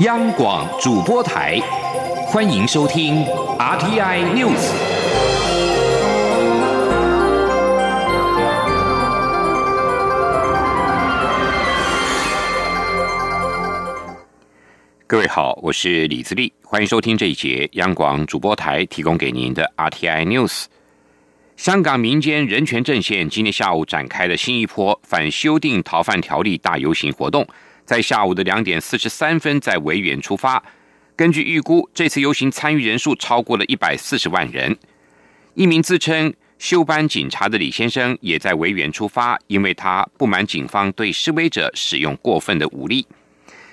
央广主播台，欢迎收听 RTI News。各位好，我是李自立，欢迎收听这一节央广主播台提供给您的 RTI News。香港民间人权阵线今天下午展开了新一波反修订逃犯条例大游行活动，在下午的两点四十三分在维园出发。根据预估，这次游行参与人数超过了一百四十万人。一名自称休班警察的李先生也在维园出发，因为他不满警方对示威者使用过分的武力。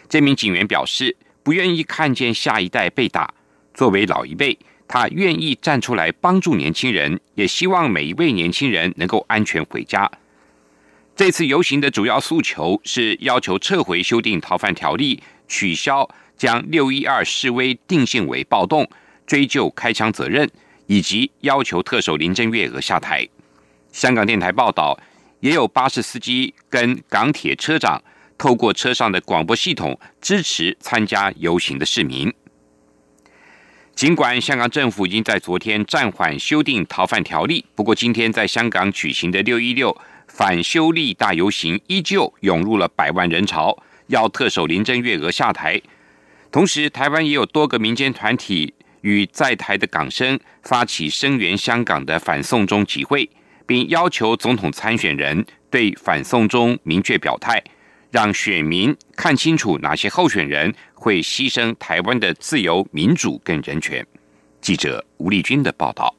这名警员表示，不愿意看见下一代被打。作为老一辈。他愿意站出来帮助年轻人，也希望每一位年轻人能够安全回家。这次游行的主要诉求是要求撤回修订逃犯条例，取消将六一二示威定性为暴动，追究开枪责任，以及要求特首林郑月娥下台。香港电台报道，也有巴士司机跟港铁车长透过车上的广播系统支持参加游行的市民。尽管香港政府已经在昨天暂缓修订逃犯条例，不过今天在香港举行的六一六反修例大游行依旧涌入了百万人潮，要特首林郑月娥下台。同时，台湾也有多个民间团体与在台的港生发起声援香港的反送中集会，并要求总统参选人对反送中明确表态。让选民看清楚哪些候选人会牺牲台湾的自由、民主跟人权。记者吴丽君的报道。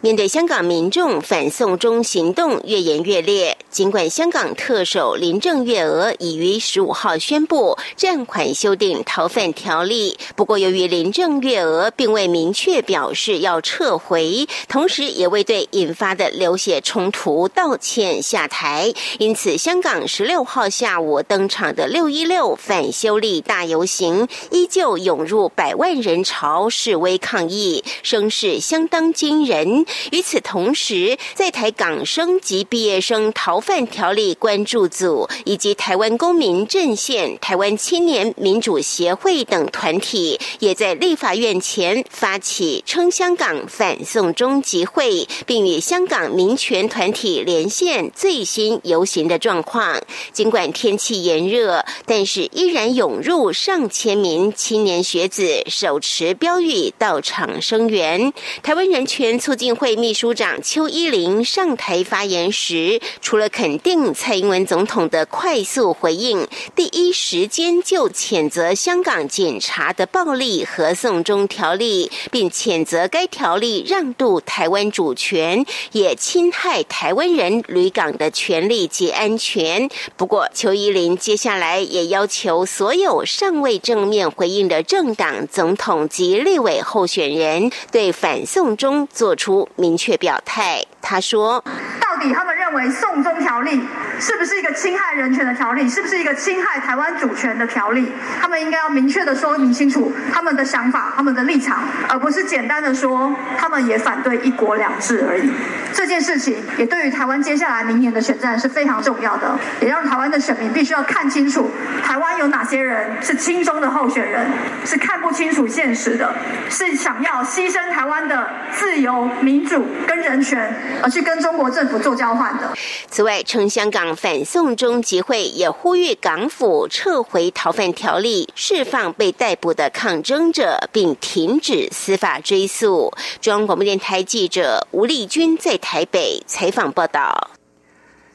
面对香港民众反送中行动越演越烈，尽管香港特首林郑月娥已于十五号宣布暂缓修订逃犯条例，不过由于林郑月娥并未明确表示要撤回，同时也未对引发的流血冲突道歉下台，因此香港十六号下午登场的六一六反修例大游行依旧涌入百万人潮示威抗议，声势相当惊人。与此同时，在台港生及毕业生逃犯条例关注组以及台湾公民阵线、台湾青年民主协会等团体，也在立法院前发起称香港反送中集会，并与香港民权团体连线最新游行的状况。尽管天气炎热，但是依然涌入上千名青年学子，手持标语到场声援台湾人权。促促进会秘书长邱依玲上台发言时，除了肯定蔡英文总统的快速回应，第一时间就谴责香港警察的暴力和送中条例，并谴责该条例让渡台湾主权，也侵害台湾人旅港的权利及安全。不过，邱依玲接下来也要求所有尚未正面回应的政党总统及立委候选人，对反送中做。出出明确表态，他说：“到底他们认为送中条例是不是一个侵害人权的条例？是不是一个侵害台湾主权的条例？他们应该要明确的说明清楚他们的想法、他们的立场，而不是简单的说他们也反对一国两制而已。这件事情也对于台湾接下来明年的选战是非常重要的，也让台湾的选民必须要看清楚台湾有哪些人是亲中的候选人，是看不清楚现实的，是想要牺牲台湾的自由。”民主跟人权，而去跟中国政府做交换的。此外，称香港反送中集会也呼吁港府撤回逃犯条例，释放被逮捕的抗争者，并停止司法追诉。中央广播电台记者吴丽君在台北采访报道。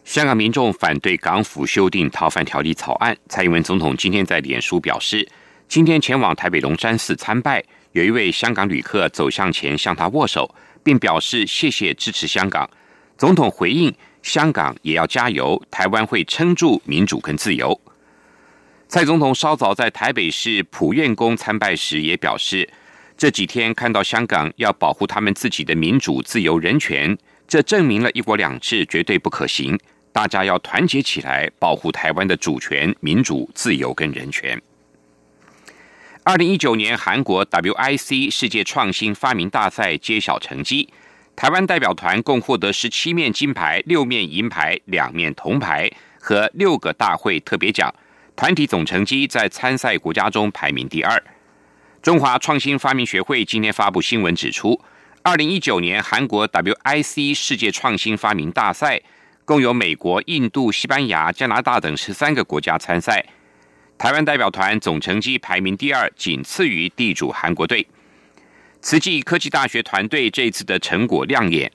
香港民众反对港府修订逃犯条例草案。蔡英文总统今天在脸书表示，今天前往台北龙山寺参拜，有一位香港旅客走向前向他握手。并表示谢谢支持香港。总统回应：香港也要加油，台湾会撑住民主跟自由。蔡总统稍早在台北市普愿宫参拜时也表示，这几天看到香港要保护他们自己的民主、自由、人权，这证明了一国两制绝对不可行。大家要团结起来，保护台湾的主权、民主、自由跟人权。二零一九年韩国 WIC 世界创新发明大赛揭晓成绩，台湾代表团共获得十七面金牌、六面银牌、两面铜牌和六个大会特别奖，团体总成绩在参赛国家中排名第二。中华创新发明学会今天发布新闻指出，二零一九年韩国 WIC 世界创新发明大赛，共有美国、印度、西班牙、加拿大等十三个国家参赛。台湾代表团总成绩排名第二，仅次于地主韩国队。慈济科技大学团队这次的成果亮眼，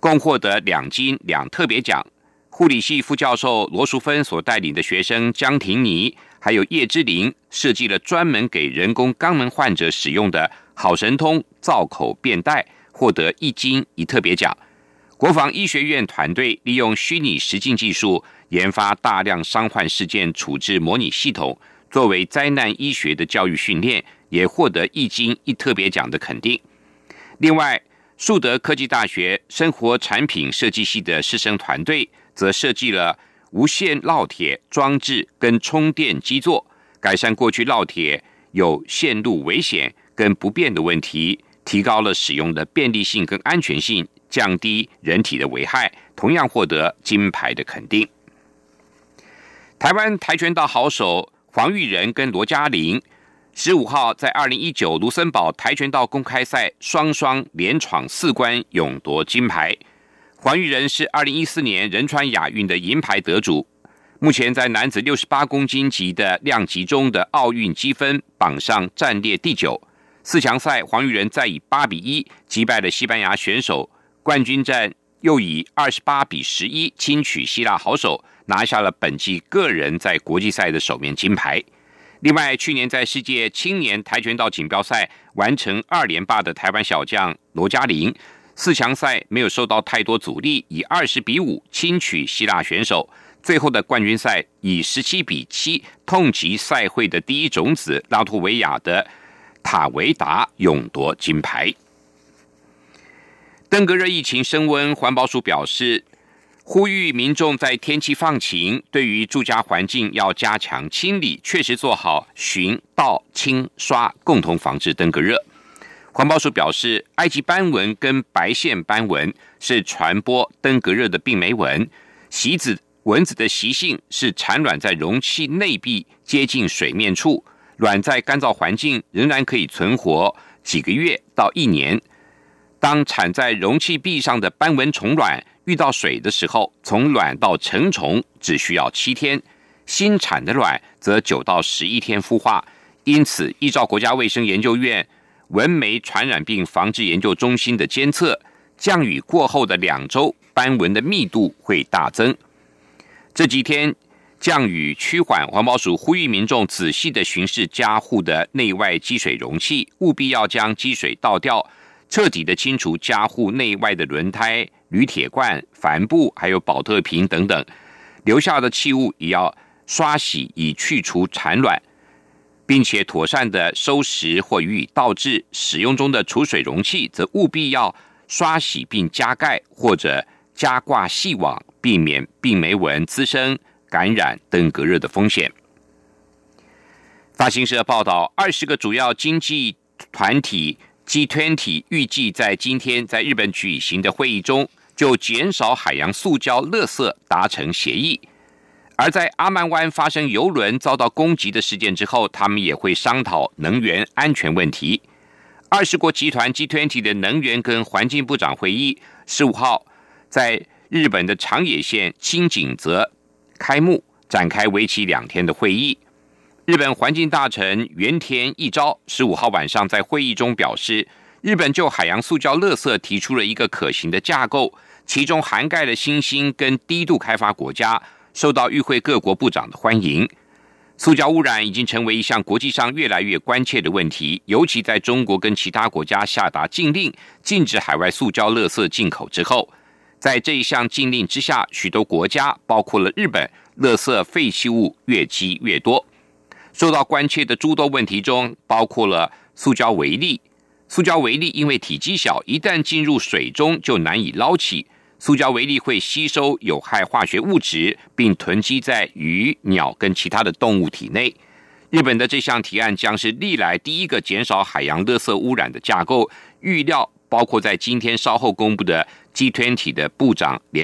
共获得两金两特别奖。护理系副教授罗淑芬所带领的学生江婷妮，还有叶之玲，设计了专门给人工肛门患者使用的好神通造口便袋，获得一金一特别奖。国防医学院团队利用虚拟实境技术，研发大量伤患事件处置模拟系统，作为灾难医学的教育训练，也获得一金一特别奖的肯定。另外，树德科技大学生活产品设计系的师生团队，则设计了无线烙铁装置跟充电基座，改善过去烙铁有线路危险跟不便的问题，提高了使用的便利性跟安全性。降低人体的危害，同样获得金牌的肯定。台湾跆拳道好手黄玉仁跟罗嘉玲，十五号在二零一九卢森堡跆拳道公开赛双双连闯四关，勇夺金牌。黄玉仁是二零一四年仁川亚运的银牌得主，目前在男子六十八公斤级的量级中的奥运积分榜上暂列第九。四强赛，黄玉仁再以八比一击败了西班牙选手。冠军战又以二十八比十一轻取希腊好手，拿下了本季个人在国际赛的首面金牌。另外，去年在世界青年跆拳道锦标赛完成二连霸的台湾小将罗嘉玲，四强赛没有受到太多阻力，以二十比五轻取希腊选手。最后的冠军赛以十七比七痛击赛会的第一种子拉脱维亚的塔维达，勇夺金牌。登革热疫情升温，环保署表示，呼吁民众在天气放晴，对于住家环境要加强清理，确实做好巡、道、清、刷，共同防治登革热。环保署表示，埃及斑纹跟白线斑纹是传播登革热的病媒蚊，席子蚊子的习性是产卵在容器内壁接近水面处，卵在干燥环境仍然可以存活几个月到一年。当产在容器壁上的斑纹虫卵遇到水的时候，从卵到成虫只需要七天，新产的卵则九到十一天孵化。因此，依照国家卫生研究院蚊媒传染病防治研究中心的监测，降雨过后的两周，斑纹的密度会大增。这几天降雨趋缓，环保署呼吁民众仔细的巡视家户的内外积水容器，务必要将积水倒掉。彻底的清除家户内外的轮胎、铝铁罐、帆布，还有保特瓶等等，留下的器物也要刷洗，以去除产卵，并且妥善的收拾或予以倒置。使用中的储水容器，则务必要刷洗并加盖或者加挂细网，避免病媒蚊滋生感染登革热的风险。发行社报道，二十个主要经济团体。G20 预计在今天在日本举行的会议中，就减少海洋塑胶垃圾达成协议。而在阿曼湾发生油轮遭到攻击的事件之后，他们也会商讨能源安全问题。二十国集团 G20 的能源跟环境部长会议十五号在日本的长野县清井泽开幕，展开为期两天的会议。日本环境大臣原田一昭十五号晚上在会议中表示，日本就海洋塑胶垃圾提出了一个可行的架构，其中涵盖了新兴跟低度开发国家，受到与会各国部长的欢迎。塑胶污染已经成为一项国际上越来越关切的问题，尤其在中国跟其他国家下达禁令，禁止海外塑胶垃圾进口之后，在这一项禁令之下，许多国家，包括了日本，垃圾废弃物越积越多。受到关切的诸多问题中，包括了塑胶微粒。塑胶微粒因为体积小，一旦进入水中就难以捞起。塑胶微粒会吸收有害化学物质，并囤积在鱼、鸟跟其他的动物体内。日本的这项提案将是历来第一个减少海洋垃圾污染的架构。预料包括在今天稍后公布的 G20 的部长联